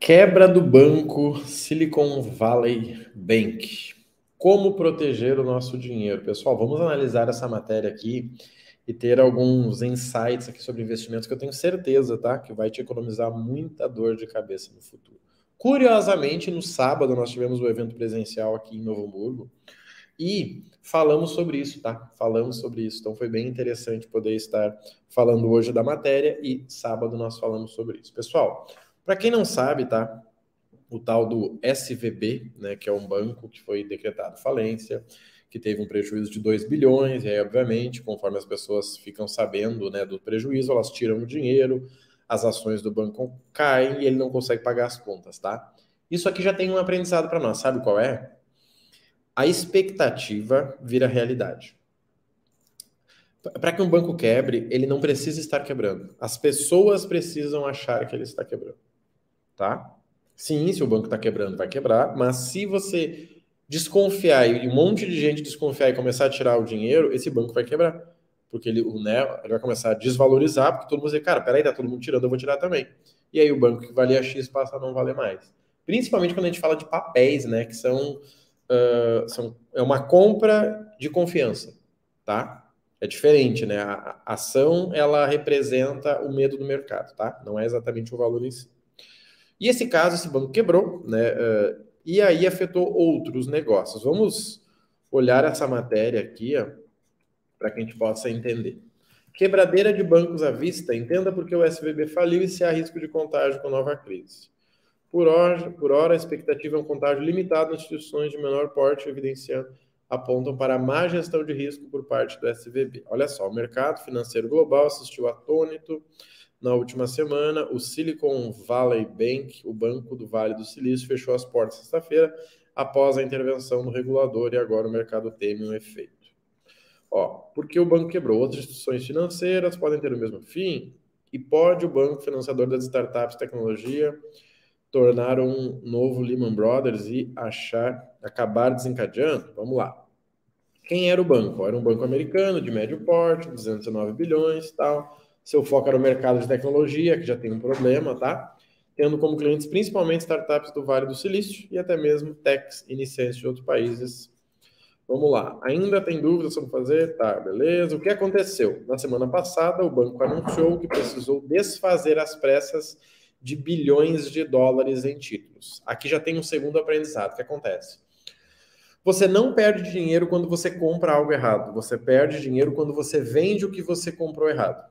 Quebra do banco Silicon Valley Bank. Como proteger o nosso dinheiro? Pessoal, vamos analisar essa matéria aqui e ter alguns insights aqui sobre investimentos que eu tenho certeza, tá? Que vai te economizar muita dor de cabeça no futuro. Curiosamente, no sábado nós tivemos o um evento presencial aqui em Novo Hamburgo e falamos sobre isso, tá? Falamos sobre isso. Então foi bem interessante poder estar falando hoje da matéria e sábado nós falamos sobre isso. Pessoal, para quem não sabe, tá? O tal do SVB, né, que é um banco que foi decretado falência, que teve um prejuízo de 2 bilhões, e aí, obviamente, conforme as pessoas ficam sabendo né, do prejuízo, elas tiram o dinheiro, as ações do banco caem e ele não consegue pagar as contas, tá? Isso aqui já tem um aprendizado para nós, sabe qual é? A expectativa vira realidade. Para que um banco quebre, ele não precisa estar quebrando. As pessoas precisam achar que ele está quebrando tá? Sim, se o banco está quebrando, vai quebrar, mas se você desconfiar e um monte de gente desconfiar e começar a tirar o dinheiro, esse banco vai quebrar. Porque ele, o, né, ele vai começar a desvalorizar, porque todo mundo vai dizer, cara, peraí, tá todo mundo tirando, eu vou tirar também. E aí o banco que valia X passa a não valer mais. Principalmente quando a gente fala de papéis, né, que são, uh, são é uma compra de confiança, tá? É diferente, né? A ação, ela representa o medo do mercado, tá? Não é exatamente o valor em si. E esse caso, esse banco quebrou, né? Uh, e aí afetou outros negócios. Vamos olhar essa matéria aqui, para que a gente possa entender. Quebradeira de bancos à vista, entenda porque o SVB faliu e se há risco de contágio com nova crise. Por hora, por hora, a expectativa é um contágio limitado nas instituições de menor porte, evidenciando, apontam para má gestão de risco por parte do SVB. Olha só, o mercado financeiro global assistiu atônito na última semana, o Silicon Valley Bank, o Banco do Vale do Silício, fechou as portas sexta-feira após a intervenção do regulador e agora o mercado teme um efeito. Ó, porque o banco quebrou? Outras instituições financeiras podem ter o mesmo fim e pode o banco financiador das startups tecnologia tornar um novo Lehman Brothers e achar acabar desencadeando? Vamos lá. Quem era o banco? Era um banco americano de médio porte, 209 bilhões, tal seu foco era o mercado de tecnologia, que já tem um problema, tá? Tendo como clientes principalmente startups do Vale do Silício e até mesmo techs iniciantes de outros países. Vamos lá. Ainda tem dúvidas sobre fazer? Tá, beleza. O que aconteceu? Na semana passada, o banco anunciou que precisou desfazer as pressas de bilhões de dólares em títulos. Aqui já tem um segundo aprendizado. O que acontece? Você não perde dinheiro quando você compra algo errado. Você perde dinheiro quando você vende o que você comprou errado.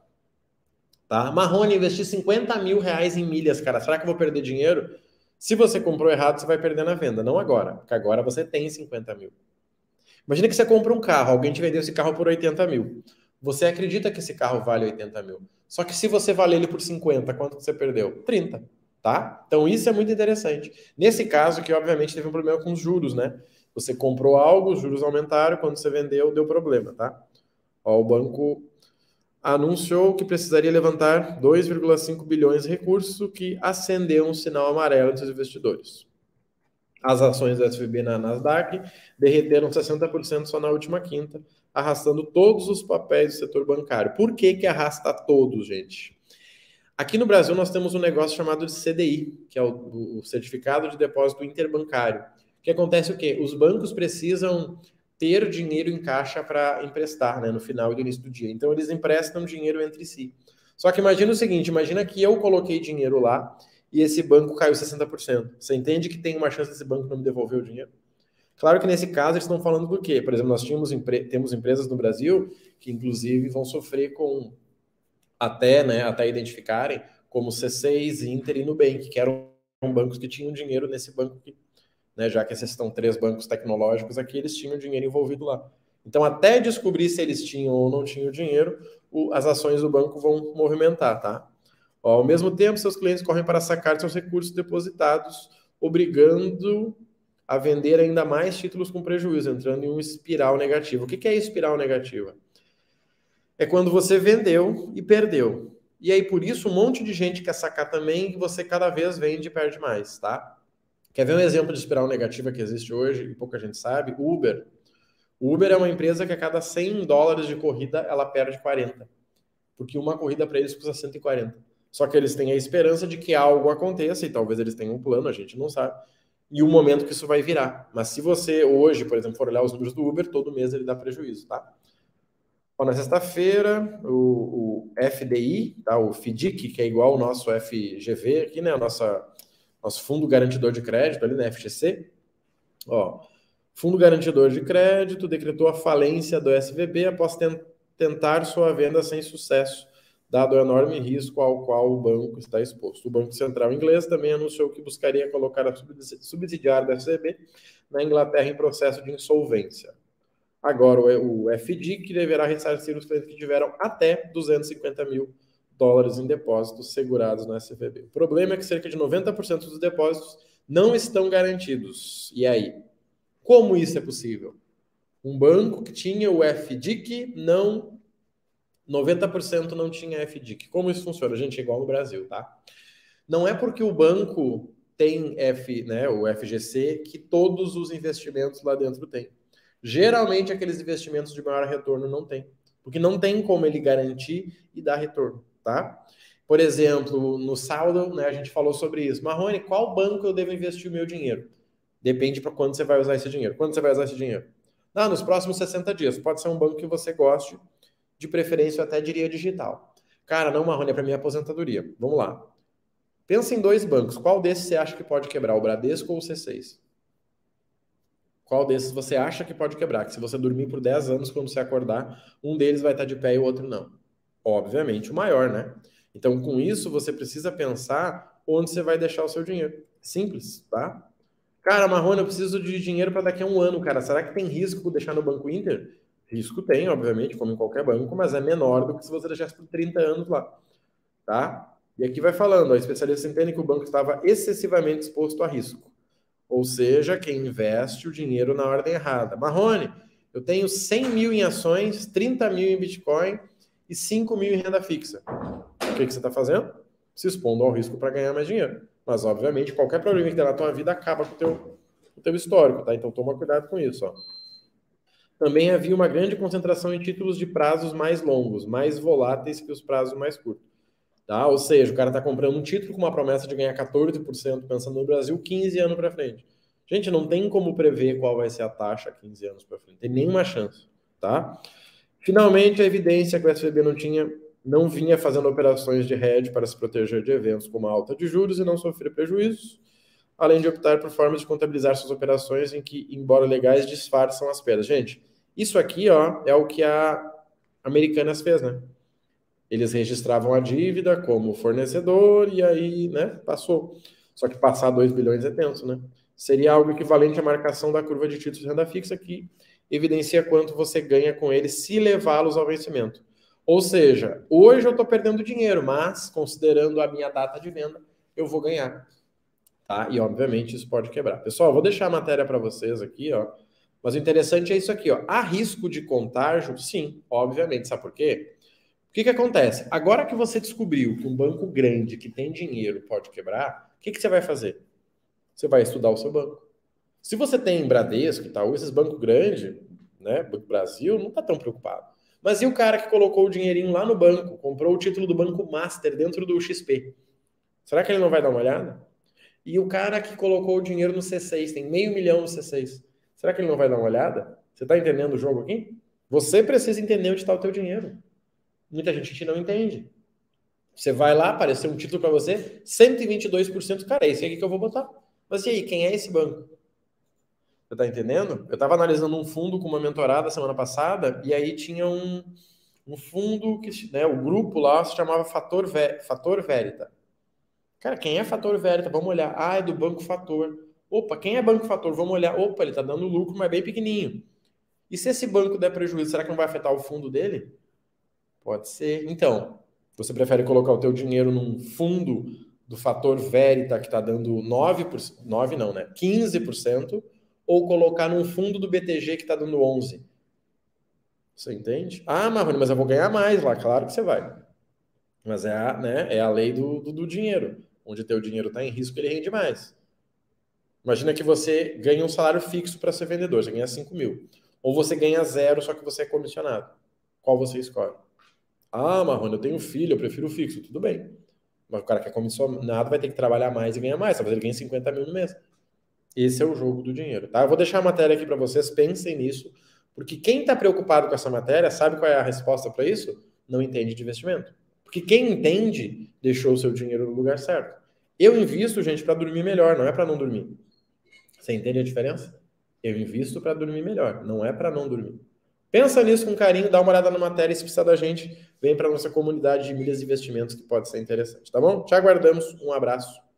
Tá? Marrone, investir 50 mil reais em milhas, cara. Será que eu vou perder dinheiro? Se você comprou errado, você vai perder na venda. Não agora, porque agora você tem 50 mil. Imagina que você compra um carro, alguém te vendeu esse carro por 80 mil. Você acredita que esse carro vale 80 mil. Só que se você vale ele por 50, quanto você perdeu? 30. Tá? Então isso é muito interessante. Nesse caso, que obviamente teve um problema com os juros, né? Você comprou algo, os juros aumentaram, quando você vendeu, deu problema, tá? Ó, o banco anunciou que precisaria levantar 2,5 bilhões de recursos, o que acendeu um sinal amarelo dos investidores. As ações do SVB na Nasdaq derreteram 60% só na última quinta, arrastando todos os papéis do setor bancário. Por que, que arrasta todos, gente? Aqui no Brasil nós temos um negócio chamado de CDI, que é o, o Certificado de Depósito Interbancário. Que acontece o quê? Os bancos precisam ter dinheiro em caixa para emprestar, né, no final e no início do dia. Então eles emprestam dinheiro entre si. Só que imagina o seguinte, imagina que eu coloquei dinheiro lá e esse banco caiu 60%. Você entende que tem uma chance desse banco não me devolver o dinheiro? Claro que nesse caso eles estão falando do quê? Por exemplo, nós tínhamos temos empresas no Brasil que inclusive vão sofrer com até, né, até identificarem como C6, Inter e Nubank, que eram bancos que tinham dinheiro nesse banco que né, já que esses estão três bancos tecnológicos aqui, eles tinham dinheiro envolvido lá. Então, até descobrir se eles tinham ou não tinham dinheiro, o, as ações do banco vão movimentar, tá? Ó, ao mesmo tempo, seus clientes correm para sacar seus recursos depositados, obrigando a vender ainda mais títulos com prejuízo, entrando em uma espiral negativa. O que é espiral negativa? É quando você vendeu e perdeu. E aí, por isso, um monte de gente quer sacar também e você cada vez vende e perde mais, tá? Quer ver um exemplo de espiral negativa que existe hoje e pouca gente sabe? Uber. Uber é uma empresa que a cada 100 dólares de corrida ela perde 40. Porque uma corrida para eles custa 140. Só que eles têm a esperança de que algo aconteça e talvez eles tenham um plano, a gente não sabe. E o momento que isso vai virar. Mas se você hoje, por exemplo, for olhar os números do Uber, todo mês ele dá prejuízo, tá? Ó, na sexta-feira, o, o, FDI, tá? o FDIC, que é igual ao nosso FGV aqui, né? O nossa, nosso Fundo Garantidor de Crédito ali na? FGC. Ó, Fundo Garantidor de Crédito decretou a falência do SVB após tentar sua venda sem sucesso dado o enorme risco ao qual o banco está exposto. O Banco Central inglês também anunciou que buscaria colocar a subsidiária da FCB na Inglaterra em processo de insolvência. Agora, o FDIC deverá ressarcir os clientes que tiveram até 250 mil dólares em depósitos segurados na SVB. O problema é que cerca de 90% dos depósitos não estão garantidos. E aí? Como isso é possível? Um banco que tinha o FDIC não 90% não tinha FDIC. Como isso funciona? Gente, é igual no Brasil, tá? Não é porque o banco tem F, né, o FGC, que todos os investimentos lá dentro têm. Geralmente, aqueles investimentos de maior retorno não tem, porque não tem como ele garantir e dar retorno, tá? Por exemplo, no saldo, né, a gente falou sobre isso. Marrone, qual banco eu devo investir o meu dinheiro? Depende para quando você vai usar esse dinheiro. Quando você vai usar esse dinheiro? Ah, nos próximos 60 dias. Pode ser um banco que você goste de preferência eu até diria digital. Cara, não Marrone, é para minha aposentadoria. Vamos lá. Pensa em dois bancos. Qual desses você acha que pode quebrar, o Bradesco ou o C6? Qual desses você acha que pode quebrar? Que se você dormir por 10 anos, quando você acordar, um deles vai estar de pé e o outro não. Obviamente o maior, né? Então, com isso, você precisa pensar onde você vai deixar o seu dinheiro. Simples, tá? Cara, Marrone, eu preciso de dinheiro para daqui a um ano, cara. Será que tem risco deixar no Banco Inter? Risco tem, obviamente, como em qualquer banco, mas é menor do que se você deixasse por 30 anos lá. Tá? E aqui vai falando, a especialista entende que o banco estava excessivamente exposto a risco. Ou seja, quem investe o dinheiro na ordem errada. Marrone, eu tenho 100 mil em ações, 30 mil em Bitcoin e 5 mil em renda fixa. O que, que você está fazendo? Se expondo ao risco para ganhar mais dinheiro. Mas, obviamente, qualquer problema que der na tua vida acaba com o teu, o teu histórico, tá? Então, toma cuidado com isso, ó também havia uma grande concentração em títulos de prazos mais longos, mais voláteis que os prazos mais curtos. Tá? Ou seja, o cara está comprando um título com uma promessa de ganhar 14%, pensando no Brasil, 15 anos para frente. Gente, não tem como prever qual vai ser a taxa 15 anos para frente, tem nenhuma chance. Tá? Finalmente, a evidência que o SVB não tinha, não vinha fazendo operações de hedge para se proteger de eventos como a alta de juros e não sofrer prejuízos, além de optar por formas de contabilizar suas operações em que, embora legais, disfarçam as perdas. Gente, isso aqui, ó, é o que a Americanas fez, né? Eles registravam a dívida como fornecedor e aí, né, passou. Só que passar 2 bilhões é tenso, né? Seria algo equivalente à marcação da curva de títulos de renda fixa que evidencia quanto você ganha com eles se levá-los ao vencimento. Ou seja, hoje eu estou perdendo dinheiro, mas considerando a minha data de venda, eu vou ganhar. Tá? E obviamente isso pode quebrar. Pessoal, vou deixar a matéria para vocês aqui, ó. Mas o interessante é isso aqui, ó. Há risco de contágio? Sim, obviamente. Sabe por quê? O que, que acontece? Agora que você descobriu que um banco grande que tem dinheiro pode quebrar, o que, que você vai fazer? Você vai estudar o seu banco. Se você tem Bradesco tal, esses bancos grandes, né, Banco Brasil, não está tão preocupado. Mas e o cara que colocou o dinheirinho lá no banco, comprou o título do Banco Master dentro do XP? Será que ele não vai dar uma olhada? E o cara que colocou o dinheiro no C6, tem meio milhão no C6. Será que ele não vai dar uma olhada? Você está entendendo o jogo aqui? Você precisa entender onde está o teu dinheiro. Muita gente não entende. Você vai lá, apareceu um título para você, 122%. Cara, é esse aqui que eu vou botar. Mas e aí, quem é esse banco? Você está entendendo? Eu estava analisando um fundo com uma mentorada semana passada, e aí tinha um, um fundo que, né, o grupo lá se chamava Fator, Ver, Fator Verita. Cara, quem é Fator Verita? Vamos olhar. Ah, é do Banco Fator. Opa, quem é banco fator? Vamos olhar. Opa, ele está dando lucro, mas bem pequenininho. E se esse banco der prejuízo, será que não vai afetar o fundo dele? Pode ser. Então, você prefere colocar o teu dinheiro num fundo do fator Verita que está dando 9%, 9 não, né? 15%, ou colocar num fundo do BTG que está dando 11%. Você entende? Ah, Marrone, mas eu vou ganhar mais lá. Claro que você vai. Mas é a, né, é a lei do, do, do dinheiro. Onde teu dinheiro está em risco, ele rende mais. Imagina que você ganha um salário fixo para ser vendedor, você ganha 5 mil. Ou você ganha zero, só que você é comissionado. Qual você escolhe? Ah, Marrone, eu tenho filho, eu prefiro fixo. Tudo bem. Mas o cara que é comissionado vai ter que trabalhar mais e ganhar mais, talvez ele ganhe 50 mil no mês. Esse é o jogo do dinheiro, tá? Eu vou deixar a matéria aqui para vocês, pensem nisso, porque quem está preocupado com essa matéria sabe qual é a resposta para isso? Não entende de investimento. Porque quem entende deixou o seu dinheiro no lugar certo. Eu invisto, gente, para dormir melhor, não é para não dormir. Você entende a diferença? Eu invisto para dormir melhor, não é para não dormir. Pensa nisso com carinho, dá uma olhada na matéria, se precisar da gente, vem para nossa comunidade de milhas de investimentos que pode ser interessante, tá bom? Te aguardamos, um abraço.